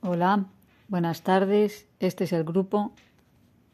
Hola, buenas tardes. Este es el grupo